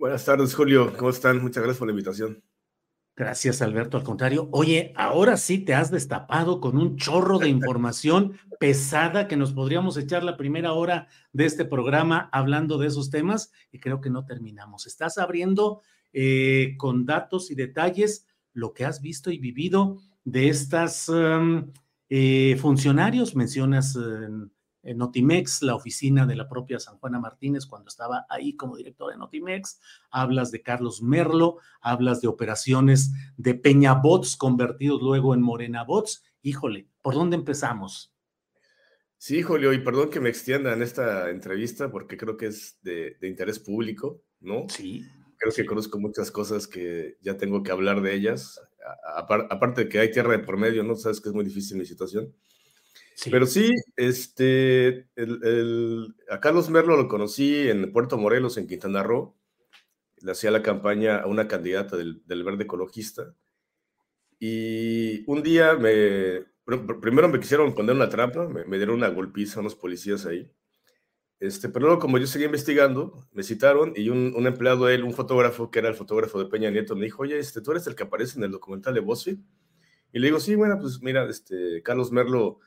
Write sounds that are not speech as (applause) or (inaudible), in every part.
Buenas tardes, Julio. ¿Cómo están? Muchas gracias por la invitación. Gracias, Alberto. Al contrario, oye, ahora sí te has destapado con un chorro de (laughs) información pesada que nos podríamos echar la primera hora de este programa hablando de esos temas y creo que no terminamos. Estás abriendo eh, con datos y detalles lo que has visto y vivido de estas um, eh, funcionarios. Mencionas uh, en Notimex, la oficina de la propia San Juana Martínez cuando estaba ahí como director de Notimex, hablas de Carlos Merlo, hablas de operaciones de Peña Bots convertidos luego en Morena Bots. Híjole, ¿por dónde empezamos? Sí, Julio, y perdón que me extienda en esta entrevista porque creo que es de, interés público, ¿no? Sí. Creo que conozco muchas cosas que ya tengo que hablar de ellas. aparte de que hay tierra de por medio, ¿no? Sabes que es muy difícil mi situación. Pero sí, este, el, a Carlos Merlo lo conocí en Puerto Morelos, en Quintana Roo. Le hacía la campaña a una candidata del, Verde Ecologista. Y un día me, primero me quisieron poner una trampa, me, dieron una golpiza a unos policías ahí. Este, pero luego, como yo seguía investigando, me citaron y un, un, empleado de él, un fotógrafo, que era el fotógrafo de Peña Nieto, me dijo, oye, este, tú eres el que aparece en el documental de BuzzFeed. Y le digo, sí, bueno, pues mira, este, Carlos Merlo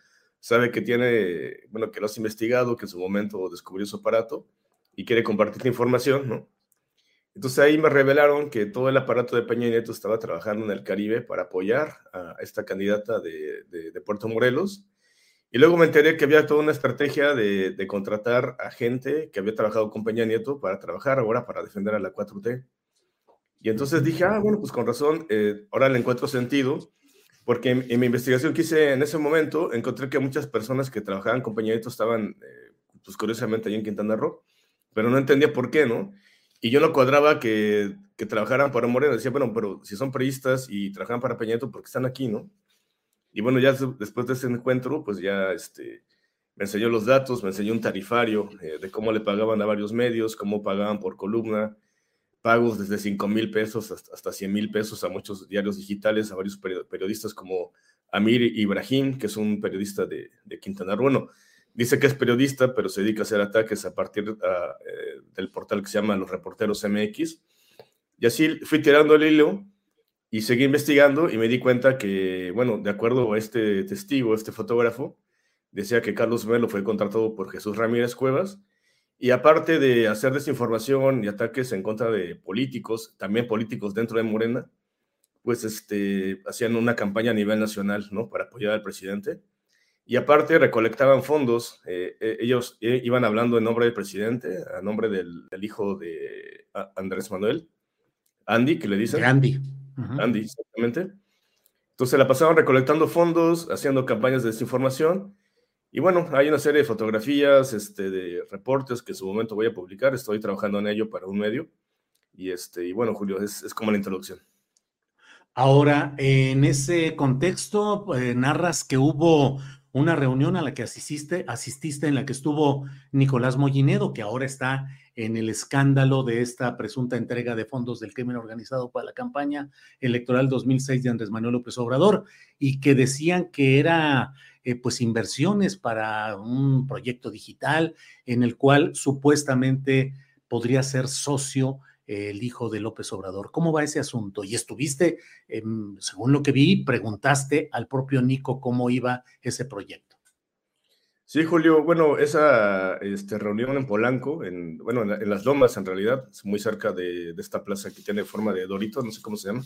sabe que tiene, bueno, que lo has investigado, que en su momento descubrió su aparato y quiere compartir información, ¿no? Entonces ahí me revelaron que todo el aparato de Peña Nieto estaba trabajando en el Caribe para apoyar a esta candidata de, de, Puerto Morelos. Y luego me enteré que había toda una estrategia de, de, contratar a gente que había trabajado con Peña Nieto para trabajar ahora para defender a la 4T. Y entonces dije, ah, bueno, pues con razón, eh, ahora le encuentro sentido porque en, mi investigación que hice en ese momento, encontré que muchas personas que trabajaban con Peña estaban, eh, pues curiosamente, ahí en Quintana Roo, pero no entendía por qué, ¿no? Y yo no cuadraba que, que trabajaran para Moreno. Decía, bueno, pero si son periodistas y trabajan para Peña ¿por porque están aquí, ¿no? Y bueno, ya después de ese encuentro, pues ya este, me enseñó los datos, me enseñó un tarifario eh, de cómo le pagaban a varios medios, cómo pagaban por columna, pagos desde 5 mil pesos hasta, hasta 100 mil pesos a muchos diarios digitales, a varios periodistas como Amir Ibrahim, que es un periodista de, Quintana Roo. Bueno, dice que es periodista, pero se dedica a hacer ataques a partir eh, del portal que se llama Los Reporteros MX. Y así fui tirando el hilo y seguí investigando y me di cuenta que, bueno, de acuerdo a este testigo, este fotógrafo, decía que Carlos Melo fue contratado por Jesús Ramírez Cuevas y aparte de hacer desinformación y ataques en contra de políticos, también políticos dentro de Morena, pues este, hacían una campaña a nivel nacional, ¿no? Para apoyar al presidente. Y aparte recolectaban fondos, eh, eh, ellos eh, iban hablando en nombre del presidente, a nombre del, hijo de Andrés Manuel, Andy, que le dicen. Andy. Andy, exactamente. Entonces la pasaban recolectando fondos, haciendo campañas de desinformación y bueno, hay una serie de fotografías, este, de reportes que en su momento voy a publicar. Estoy trabajando en ello para un medio. Y, este, y bueno, Julio, es, es como la introducción. Ahora, en ese contexto, eh, narras que hubo una reunión a la que asististe, asististe en la que estuvo Nicolás Mollinedo, que ahora está en el escándalo de esta presunta entrega de fondos del crimen organizado para la campaña electoral 2006 de Andrés Manuel López Obrador, y que decían que era eh, pues inversiones para un proyecto digital en el cual supuestamente podría ser socio el hijo de López Obrador. ¿Cómo va ese asunto? Y estuviste, em, según lo que vi, preguntaste al propio Nico cómo iba ese proyecto. Sí, Julio, bueno, esa este, reunión en Polanco, en, bueno, en, las Lomas en realidad, muy cerca de, esta plaza que tiene forma de Dorito, no sé cómo se llama,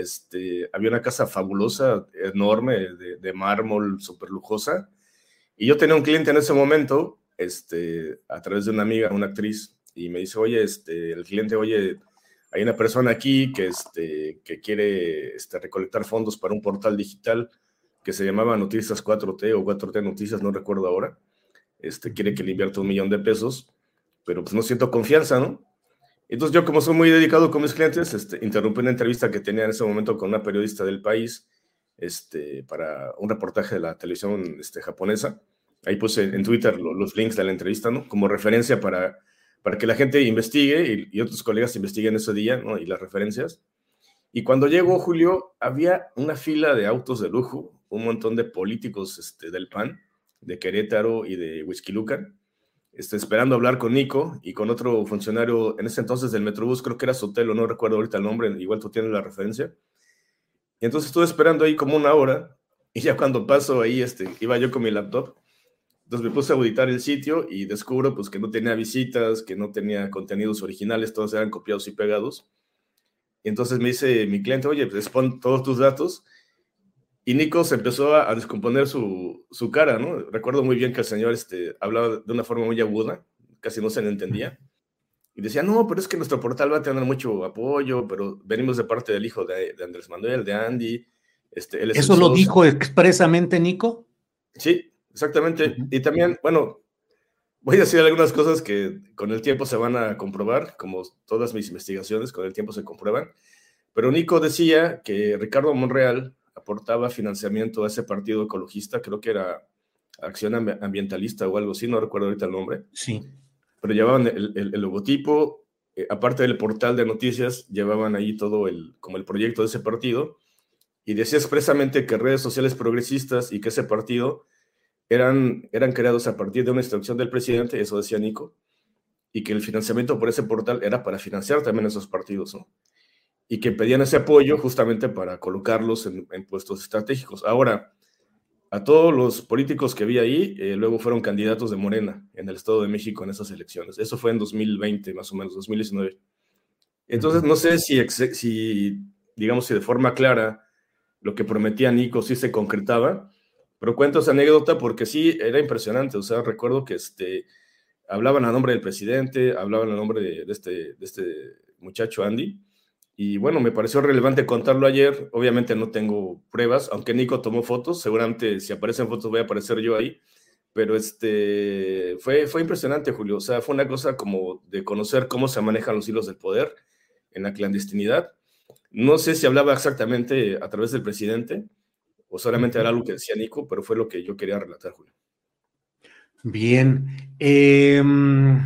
este, había una casa fabulosa, enorme, de, mármol, súper lujosa, y yo tenía un cliente en ese momento, este, a través de una amiga, una actriz, y me dice, oye, este, el cliente, oye, hay una persona aquí que, este, que quiere este, recolectar fondos para un portal digital que se llamaba Noticias 4T o 4T Noticias, no recuerdo ahora. Este, quiere que le invierta un millón de pesos, pero pues no siento confianza, ¿no? Entonces yo como soy muy dedicado con mis clientes, este, interrumpí una entrevista que tenía en ese momento con una periodista del país este, para un reportaje de la televisión este, japonesa. Ahí puse en Twitter los links de la entrevista, ¿no? Como referencia para para que la gente investigue y, otros colegas investiguen ese día, ¿no? Y las referencias. Y cuando llegó Julio, había una fila de autos de lujo, un montón de políticos este, del PAN, de Querétaro y de Whisky Lucan, este, esperando hablar con Nico y con otro funcionario en ese entonces del Metrobús, creo que era Sotelo, no recuerdo ahorita el nombre, igual tú tienes la referencia. Y entonces estuve esperando ahí como una hora (laughs) y ya cuando paso ahí, este, iba yo con mi laptop entonces me puse a auditar el sitio y descubro pues que no tenía visitas, que no tenía contenidos originales, todos eran copiados y pegados. Y entonces me dice mi cliente, oye, pues pon todos tus datos. Y Nico se empezó a, descomponer su, su, cara, ¿no? Recuerdo muy bien que el señor este, hablaba de una forma muy aguda, casi no se le entendía. Y decía, no, pero es que nuestro portal va a tener mucho apoyo, pero venimos de parte del hijo de, de Andrés Manuel, de Andy. Este, ¿Eso lo dijo expresamente Nico? Sí, Exactamente. Y también, bueno, voy a decir algunas cosas que con el tiempo se van a comprobar, como todas mis investigaciones, con el tiempo se comprueban. Pero Nico decía que Ricardo Monreal aportaba financiamiento a ese partido ecologista, creo que era Acción Ambientalista o algo así, no recuerdo ahorita el nombre. Sí. Pero llevaban el, logotipo, eh, aparte del portal de noticias, llevaban ahí todo el, como el proyecto de ese partido, y decía expresamente que redes sociales progresistas y que ese partido eran, eran creados a partir de una instrucción del presidente, eso decía Nico, y que el financiamiento por ese portal era para financiar también esos partidos, ¿no? Y que pedían ese apoyo justamente para colocarlos en, puestos estratégicos. Ahora, a todos los políticos que vi ahí, eh, luego fueron candidatos de Morena en el Estado de México en esas elecciones. Eso fue en 2020, más o menos, 2019. Entonces, no sé si, si digamos, si de forma clara lo que prometía Nico sí se concretaba, pero cuento esa anécdota porque sí, era impresionante. O sea, recuerdo que este, hablaban a nombre del presidente, hablaban a nombre de, este, de este muchacho Andy. Y bueno, me pareció relevante contarlo ayer. Obviamente no tengo pruebas, aunque Nico tomó fotos. Seguramente si aparecen fotos voy a aparecer yo ahí. Pero este, fue, fue impresionante, Julio. O sea, fue una cosa como de conocer cómo se manejan los hilos del poder en la clandestinidad. No sé si hablaba exactamente a través del presidente, o solamente era algo que decía Nico, pero fue lo que yo quería relatar, Julio. Bien. Em,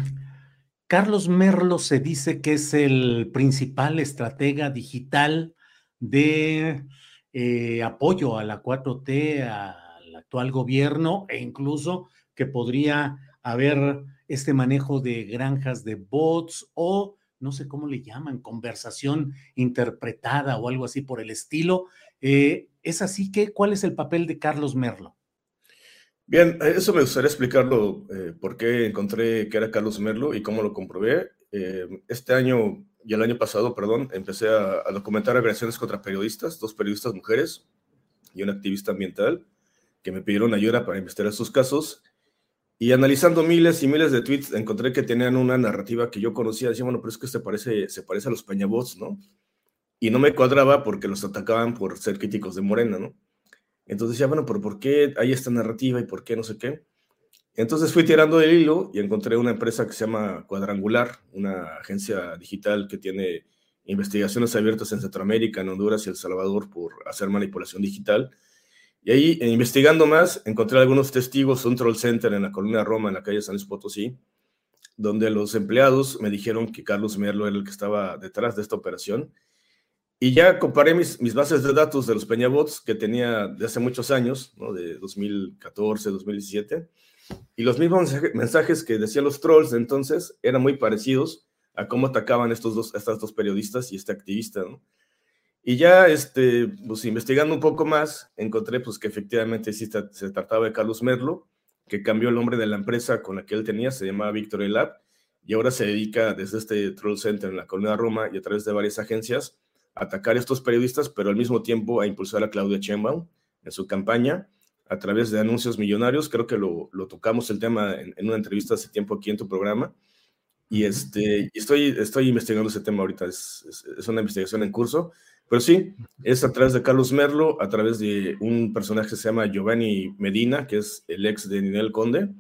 Carlos Merlo se dice que es el principal estratega digital de eh, apoyo a la 4T, al actual gobierno, e incluso que podría haber este manejo de granjas de bots o no sé cómo le llaman, conversación interpretada o algo así por el estilo. Eh, ¿Es así que cuál es el papel de Carlos Merlo? Bien, eso me gustaría explicarlo, eh, por qué encontré que era Carlos Merlo y cómo lo comprobé. Eh, este año y el año pasado, perdón, empecé a, documentar agresiones contra periodistas, dos periodistas mujeres y un activista ambiental que me pidieron ayuda para investigar sus casos. Y analizando miles y miles de tweets, encontré que tenían una narrativa que yo conocía. Decía, bueno, pero es que se parece, se parece a los Peñabots, ¿no? y no me cuadraba porque los atacaban por ser críticos de Morena, ¿no? Entonces decía, bueno, pero ¿por qué hay esta narrativa y por qué no sé qué? Entonces fui tirando del hilo y encontré una empresa que se llama Cuadrangular, una agencia digital que tiene investigaciones abiertas en Centroamérica, en Honduras y El Salvador por hacer manipulación digital. Y ahí, investigando más, encontré algunos testigos, un troll center en la colonia Roma, en la calle San Luis Potosí, donde los empleados me dijeron que Carlos Merlo era el que estaba detrás de esta operación Y ya comparé mis, bases de datos de los Peñabots que tenía de hace muchos años, ¿no? de 2014, 2017, y los mismos mensajes que decían los trolls de entonces eran muy parecidos a cómo atacaban estos dos, estas dos periodistas y este activista. Y ya, este, pues investigando un poco más, encontré pues que efectivamente sí se trataba de Carlos Merlo, que cambió el nombre de la empresa con la que él tenía, se llamaba Victory Lab, y ahora se dedica desde este Troll Center en la Colonia Roma y a través de varias agencias atacar a estos periodistas, pero al mismo tiempo a impulsar a Claudia Sheinbaum en su campaña a través de anuncios millonarios. Creo que lo, tocamos el tema en, una entrevista hace tiempo aquí en tu programa. Y este, estoy, estoy investigando ese tema ahorita, es, es, una investigación en curso. Pero sí, es a través de Carlos Merlo, a través de un personaje que se llama Giovanni Medina, que es el ex de Ninel Conde,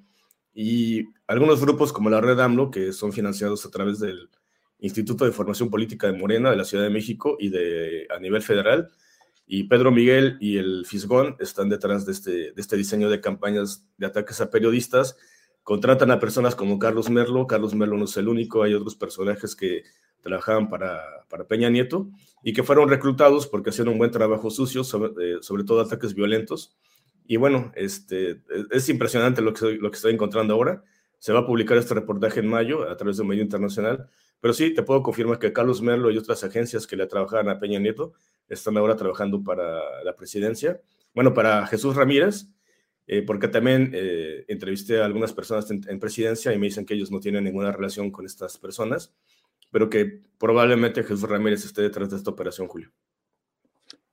y algunos grupos como la Red AMLO, que son financiados a través del Instituto de Formación Política de Morena de la Ciudad de México y de a nivel federal. Y Pedro Miguel y el Fisgón están detrás de este, de este diseño de campañas de ataques a periodistas. Contratan a personas como Carlos Merlo. Carlos Merlo no es el único, hay otros personajes que trabajaban para, para Peña Nieto y que fueron reclutados porque hacían un buen trabajo sucio, sobre, eh, sobre todo ataques violentos. Y bueno, este, es impresionante lo que, lo que estoy encontrando ahora. Se va a publicar este reportaje en mayo a través de un medio internacional, pero sí, te puedo confirmar que Carlos Merlo y otras agencias que le trabajaban a Peña Nieto están ahora trabajando para la presidencia. Bueno, para Jesús Ramírez, eh, porque también eh, entrevisté a algunas personas en, en, presidencia y me dicen que ellos no tienen ninguna relación con estas personas pero que probablemente Jesús Ramírez esté detrás de esta operación, Julio.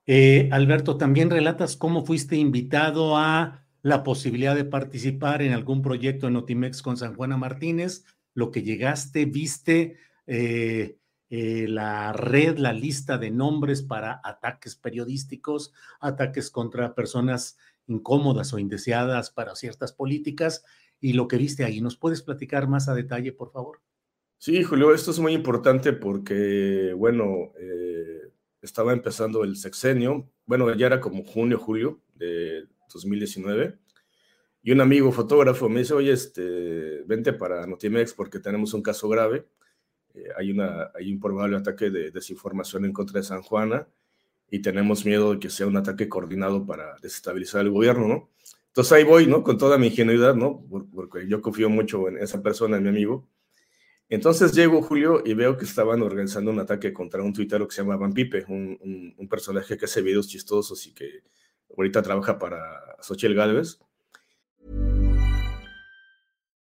Eh, Alberto, también relatas cómo fuiste invitado a la posibilidad de participar en algún proyecto en Otimex con San Juana Martínez, lo que llegaste, viste eh, eh, la red, la lista de nombres para ataques periodísticos, ataques contra personas incómodas o indeseadas para ciertas políticas y lo que viste ahí. ¿Nos puedes platicar más a detalle, por favor? Sí, Julio, esto es muy importante porque, bueno, eh, estaba empezando el sexenio, bueno, ya era como junio, julio de 2019, y un amigo fotógrafo me dice, oye, este, vente para Notimex porque tenemos un caso grave, eh, hay, una, hay un probable ataque de desinformación en contra de San Juana y tenemos miedo de que sea un ataque coordinado para desestabilizar el gobierno, ¿no? Entonces ahí voy, ¿no? Con toda mi ingenuidad, ¿no? Porque yo confío mucho en esa persona, en mi amigo entonces llego, Julio, y veo que estaban organizando un ataque contra un tuitero que se llama Van Pipe, un, personaje que hace videos chistosos y que ahorita trabaja para Xochitl Galvez.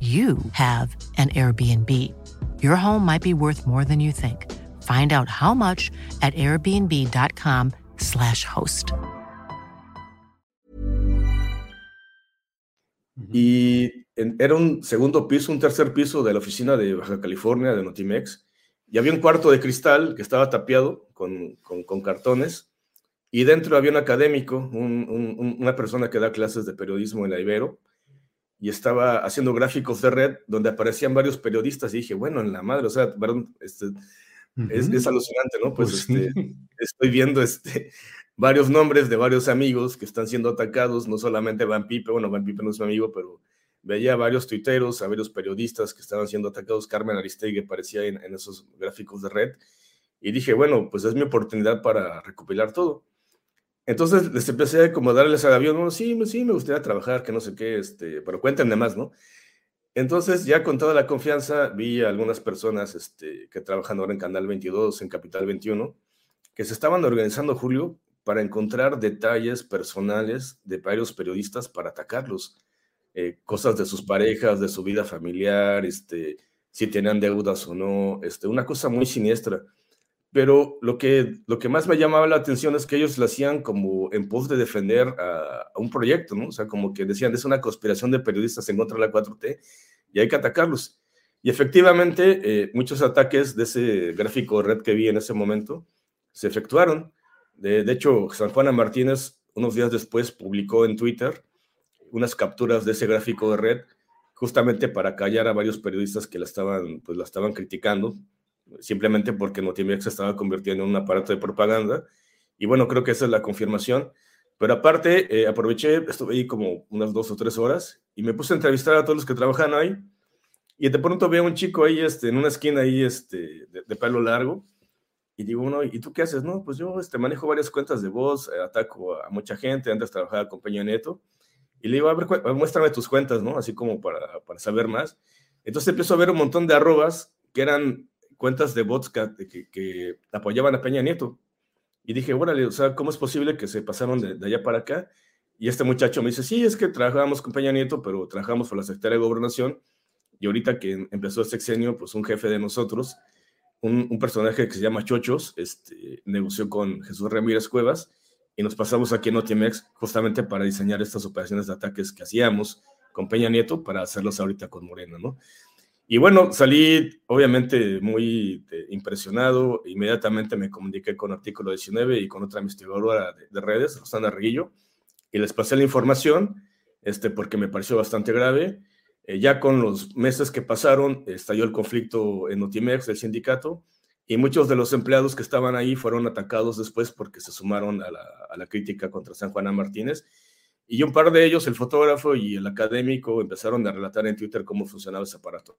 you have an Airbnb. Your home might be worth more than you think. Find out how much at airbnb.com/slash host. Y era un segundo piso, un tercer piso de la oficina de Baja California de Notimex. Y había un cuarto de cristal que estaba tapiado con, con, con cartones. Y dentro había un académico, un, un, una persona que da clases de periodismo en la Ibero y estaba haciendo gráficos de red donde aparecían varios periodistas y dije, bueno, en la madre, o sea, este, es, alucinante, ¿no? Pues, pues este, estoy viendo este, varios nombres de varios amigos que están siendo atacados, no solamente Van Pipe, bueno, Van Pipe no es mi amigo, pero veía a varios tuiteros, a varios periodistas que estaban siendo atacados, Carmen Aristegui aparecía en, en esos gráficos de red, y dije, bueno, pues es mi oportunidad para recopilar todo. Entonces les empecé a como darles al avión, no, sí, sí, me gustaría trabajar, que no sé qué, este, pero cuéntenme más, ¿no? Entonces, ya con toda la confianza, vi a algunas personas este, que trabajan ahora en Canal 22, en Capital 21, que se estaban organizando, Julio, para encontrar detalles personales de varios periodistas para atacarlos. Eh, cosas de sus parejas, de su vida familiar, este, si tenían deudas o no, este, una cosa muy siniestra. Pero lo que, lo que más me llamaba la atención es que ellos lo hacían como en pos de defender a, un proyecto, ¿no? O sea, como que decían, es una conspiración de periodistas en contra de la 4T y hay que atacarlos. Y efectivamente, eh, muchos ataques de ese gráfico red que vi en ese momento se efectuaron. De, hecho, San Juana Martínez, unos días después, publicó en Twitter unas capturas de ese gráfico de red justamente para callar a varios periodistas que la estaban, pues la estaban criticando, simplemente porque Notimex se estaba convirtiendo en un aparato de propaganda. Y bueno, creo que esa es la confirmación. Pero aparte, eh, aproveché, estuve ahí como unas dos o tres horas y me puse a entrevistar a todos los que trabajan ahí. Y de pronto veo un chico ahí este, en una esquina ahí este, de, pelo largo. Y digo, bueno, ¿y tú qué haces? No, pues yo este, manejo varias cuentas de voz, eh, ataco a mucha gente, antes trabajaba con Peña Neto. Y le digo, a ver, muéstrame tus cuentas, ¿no? Así como para, para saber más. Entonces empiezo a ver un montón de arrobas que eran cuentas de bots que, que, apoyaban a Peña Nieto. Y dije, órale, o sea, ¿cómo es posible que se pasaron de, allá para acá? Y este muchacho me dice, sí, es que trabajábamos con Peña Nieto, pero trabajamos por la Secretaría de Gobernación. Y ahorita que empezó el sexenio, pues un jefe de nosotros, un, un personaje que se llama Chochos, este, negoció con Jesús Ramírez Cuevas y nos pasamos aquí en Otimex justamente para diseñar estas operaciones de ataques que hacíamos con Peña Nieto para hacerlos ahorita con Morena, ¿no? Y bueno, salí obviamente muy eh, impresionado, inmediatamente me comuniqué con Artículo 19 y con otra investigadora de, redes, Rosana Reguillo, y les pasé la información, este, porque me pareció bastante grave. Eh, ya con los meses que pasaron, estalló el conflicto en Otimex, el sindicato, y muchos de los empleados que estaban ahí fueron atacados después porque se sumaron a la, crítica contra San Juana Martínez. Y un par de ellos, el fotógrafo y el académico, empezaron a relatar en Twitter cómo funcionaba ese aparato.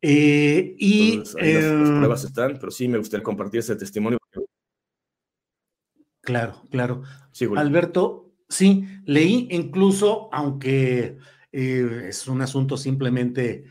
Eh, y las, eh, pruebas están, pero sí me gustaría compartir ese testimonio. Claro, claro. Alberto, sí, leí incluso, aunque eh, es un asunto simplemente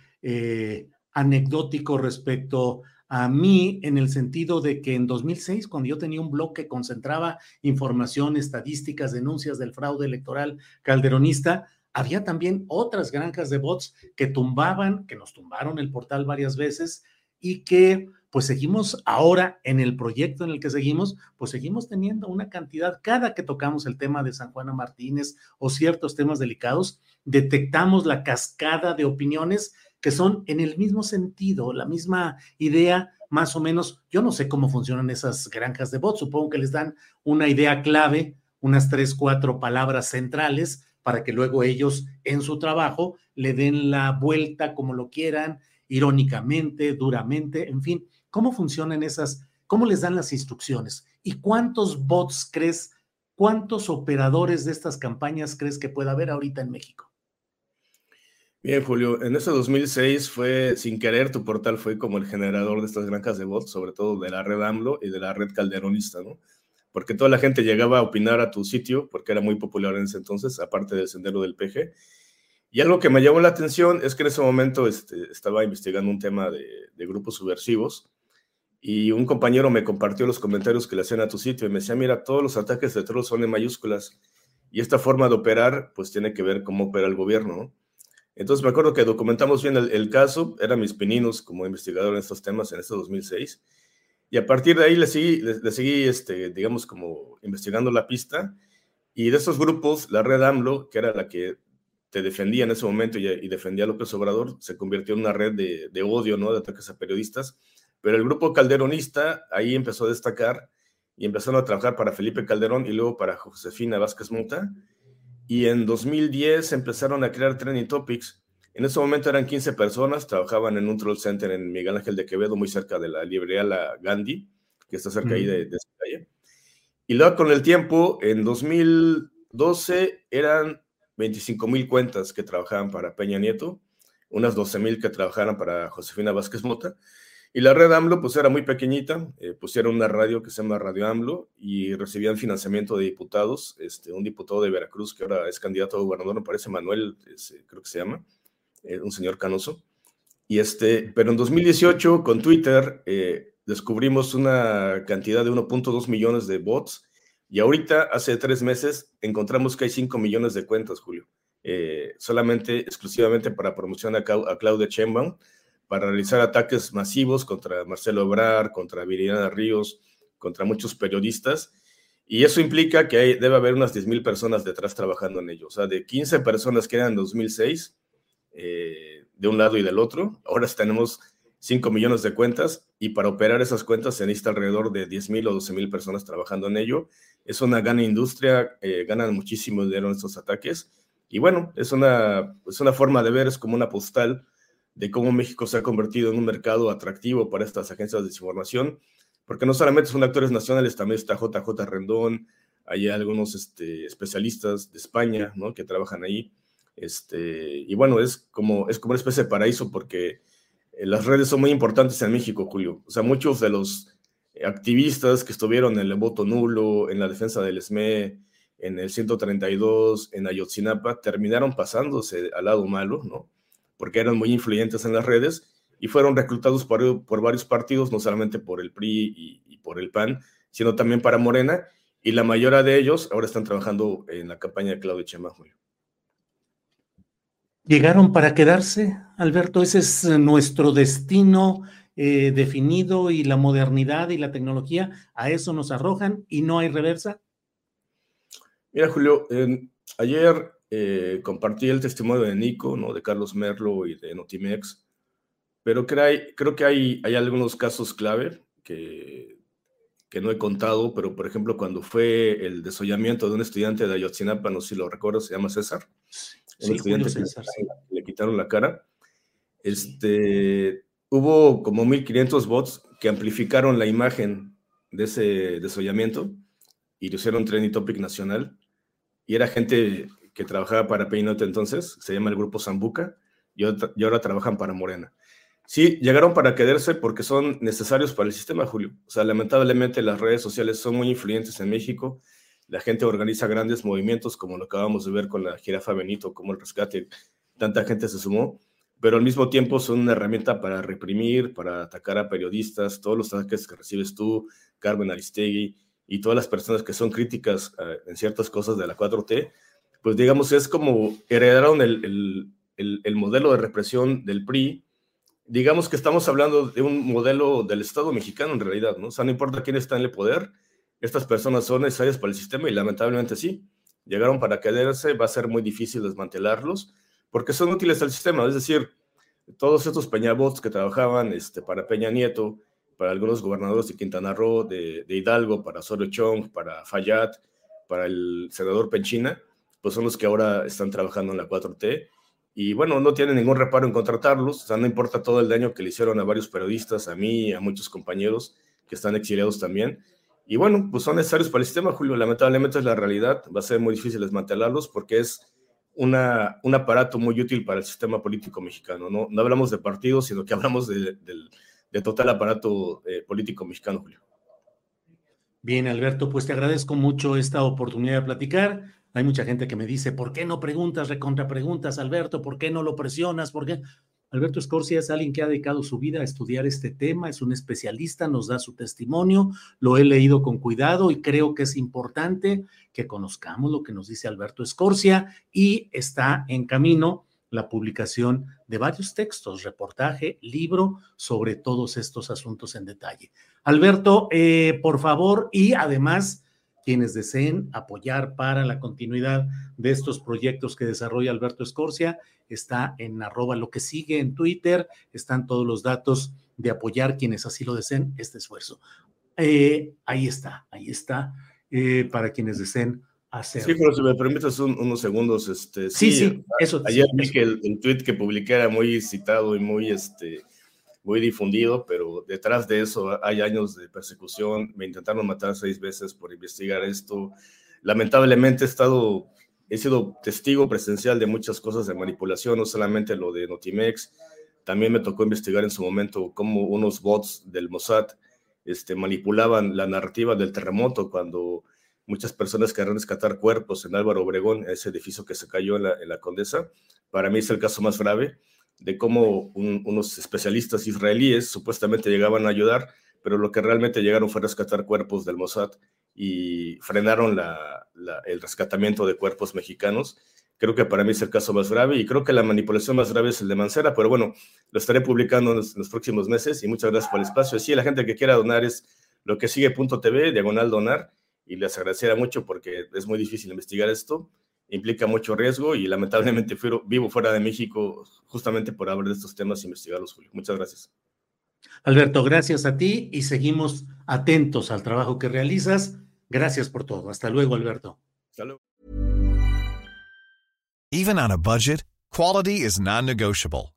anecdótico respecto a mí en el sentido de que en 2006, cuando yo tenía un blog que concentraba información, estadísticas, denuncias del fraude electoral calderonista, había también otras granjas de bots que tumbaban, que nos tumbaron el portal varias veces y que pues seguimos ahora en el proyecto en el que seguimos, pues seguimos teniendo una cantidad, cada que tocamos el tema de San Juana Martínez o ciertos temas delicados, detectamos la cascada de opiniones que son en el mismo sentido, la misma idea, más o menos. Yo no sé cómo funcionan esas granjas de bots, supongo que les dan una idea clave, unas tres, cuatro palabras centrales para que luego ellos en su trabajo le den la vuelta como lo quieran, irónicamente, duramente, en fin, ¿cómo funcionan esas? ¿Cómo les dan las instrucciones? ¿Y cuántos bots crees, cuántos operadores de estas campañas crees que pueda haber ahorita en México? Bien, Julio, en ese 2006 fue, sin querer, tu portal fue como el generador de estas granjas de bots, sobre todo de la red AMLO y de la red calderonista, ¿no? Porque toda la gente llegaba a opinar a tu sitio, porque era muy popular en ese entonces, aparte del sendero del PG. Y algo que me llamó la atención es que en ese momento este, estaba investigando un tema de, grupos subversivos y un compañero me compartió los comentarios que le hacían a tu sitio y me decía, mira, todos los ataques de troll son en mayúsculas y esta forma de operar pues tiene que ver cómo opera el gobierno, ¿no? Entonces me acuerdo que documentamos bien el, caso, eran mis pininos como investigador en estos temas en este 2006, y a partir de ahí le seguí, este, digamos, como investigando la pista, y de esos grupos, la red AMLO, que era la que te defendía en ese momento y, defendía a López Obrador, se convirtió en una red de, odio, ¿no? De ataques a periodistas, pero el grupo calderonista ahí empezó a destacar y empezaron a trabajar para Felipe Calderón y luego para Josefina Vázquez Muta, y en 2010 empezaron a crear trending topics. En ese momento eran 15 personas, trabajaban en un troll center en Miguel Ángel de Quevedo, muy cerca de la librería La Gandhi, que está cerca ahí de, de esa calle. Y luego con el tiempo, en 2012 eran 25 mil cuentas que trabajaban para Peña Nieto, unas 12 mil que trabajaban para Josefina Vázquez Mota, y la red AMLO pues era muy pequeñita, eh, pusieron una radio que se llama Radio AMLO y recibían financiamiento de diputados, este, un diputado de Veracruz que ahora es candidato a gobernador, me parece Manuel, creo que se llama, eh, un señor canoso. Y este, pero en 2018 con Twitter, eh, descubrimos una cantidad de 1.2 millones de bots y ahorita, hace tres meses, encontramos que hay 5 millones de cuentas, Julio, eh, solamente, exclusivamente para promocionar a, Claudia Sheinbaum, para realizar ataques masivos contra Marcelo Obrar, contra Viridiana Ríos, contra muchos periodistas. Y eso implica que debe haber unas 10.000 personas detrás trabajando en ello. O sea, de 15 personas que eran en 2006, eh, de un lado y del otro, ahora tenemos 5 millones de cuentas y para operar esas cuentas se necesita alrededor de 10.000 o 12.000 personas trabajando en ello. Es una gran industria, eh, ganan muchísimo dinero en estos ataques. Y bueno, es una, es una forma de ver, es como una postal de cómo México se ha convertido en un mercado atractivo para estas agencias de desinformación porque no solamente son actores nacionales, también está JJ Rendón, hay algunos este, especialistas de España. Que trabajan ahí. Este, y bueno, es como, es como una especie de paraíso porque eh, las redes son muy importantes en México, Julio. O sea, muchos de los activistas que estuvieron en el voto nulo, en la defensa del SME, en el 132, en Ayotzinapa, terminaron pasándose al lado malo, ¿no? Porque eran muy influyentes en las redes y fueron reclutados por, varios partidos, no solamente por el PRI y, por el PAN, sino también para Morena, y la mayoría de ellos ahora están trabajando en la campaña de Claudio Chema Julio. ¿Llegaron para quedarse, Alberto? Ese es eh, nuestro destino eh, definido y la modernidad y la tecnología a eso nos arrojan y no hay reversa. Mira, Julio, ayer eh, compartí el testimonio de Nico, ¿no? de Carlos Merlo y de Notimex, pero creo, que hay, algunos casos clave que, que no he contado, pero por ejemplo, cuando fue el desollamiento de un estudiante de Ayotzinapa, no sé si lo recuerdo, se llama César. Sí, estudiante César, le, quitaron la cara. Este, hubo como 1500 bots que amplificaron la imagen de ese desollamiento y lo hicieron trending topic nacional. Y era gente que trabajaba para Peinote entonces, se llama el grupo Zambuca, y ahora trabajan para Morena. Sí, llegaron para quedarse porque son necesarios para el sistema, Julio. O sea, lamentablemente las redes sociales son muy influyentes en México. La gente organiza grandes movimientos, como lo acabamos de ver con la jirafa Benito, como el rescate. Tanta gente se sumó, pero al mismo tiempo son una herramienta para reprimir, para atacar a periodistas, todos los ataques que recibes tú, Carmen Aristegui, y todas las personas que son críticas eh, en ciertas cosas de la 4T, pues digamos, es como heredaron el, el, el modelo de represión del PRI digamos que estamos hablando de un modelo del Estado mexicano en realidad, ¿no? O sea, no importa quién está en el poder, estas personas son necesarias para el sistema y lamentablemente sí, llegaron para quedarse, va a ser muy difícil desmantelarlos porque son útiles al sistema, es decir, todos estos peñabots que trabajaban este, para Peña Nieto, para algunos gobernadores de Quintana Roo, de, Hidalgo, para Osorio Chong, para Fayad, para el senador Penchina, pues son los que ahora están trabajando en la 4T y bueno, no tiene ningún reparo en contratarlos, o sea, no importa todo el daño que le hicieron a varios periodistas, a mí, a muchos compañeros que están exiliados también. Y bueno, pues son necesarios para el sistema, Julio, lamentablemente es la realidad, va a ser muy difícil desmantelarlos porque es una, un aparato muy útil para el sistema político mexicano. No, no hablamos de partidos, sino que hablamos de, total aparato eh, político mexicano, Julio. Bien, Alberto, pues te agradezco mucho esta oportunidad de platicar. Hay mucha gente que me dice, ¿por qué no preguntas, recontra preguntas, Alberto? ¿Por qué no lo presionas? ¿Por qué? Alberto Escorcia es alguien que ha dedicado su vida a estudiar este tema, es un especialista, nos da su testimonio, lo he leído con cuidado y creo que es importante que conozcamos lo que nos dice Alberto Escorcia y está en camino la publicación de varios textos, reportaje, libro sobre todos estos asuntos en detalle. Alberto, eh, por favor, y además quienes deseen apoyar para la continuidad de estos proyectos que desarrolla Alberto Escorcia, está en arroba lo que sigue en Twitter, están todos los datos de apoyar quienes así lo deseen este esfuerzo. Eh, ahí está, ahí está, eh, para quienes deseen hacerlo. Sí, pero si me permites unos segundos, este, sí, sí, eso. Ayer vi que el, el, tweet que publiqué era muy citado y muy, este, muy difundido, pero detrás de eso hay años de persecución. Me intentaron matar seis veces por investigar esto. Lamentablemente he estado, he sido testigo presencial de muchas cosas de manipulación, no solamente lo de Notimex. También me tocó investigar en su momento cómo unos bots del Mossad este, manipulaban la narrativa del terremoto cuando muchas personas querían rescatar cuerpos en Álvaro Obregón, ese edificio que se cayó en la, en la Condesa. Para mí es el caso más grave de cómo unos especialistas israelíes supuestamente llegaban a ayudar, pero lo que realmente llegaron fue rescatar cuerpos del Mossad y frenaron el rescatamiento de cuerpos mexicanos. Creo que para mí es el caso más grave y creo que la manipulación más grave es el de Mancera, pero bueno, lo estaré publicando en los, próximos meses y muchas gracias por el espacio. Sí, la gente que quiera donar es lo que sigue.tv, diagonal donar, y les agradecería mucho porque es muy difícil investigar esto, implica mucho riesgo y lamentablemente vivo fuera de México justamente por hablar de estos temas e investigarlos, Julio. Muchas gracias. Alberto, gracias a ti y seguimos atentos al trabajo que realizas. Gracias por todo. Hasta luego, Alberto. Hasta luego. Even on a budget, quality is non-negotiable.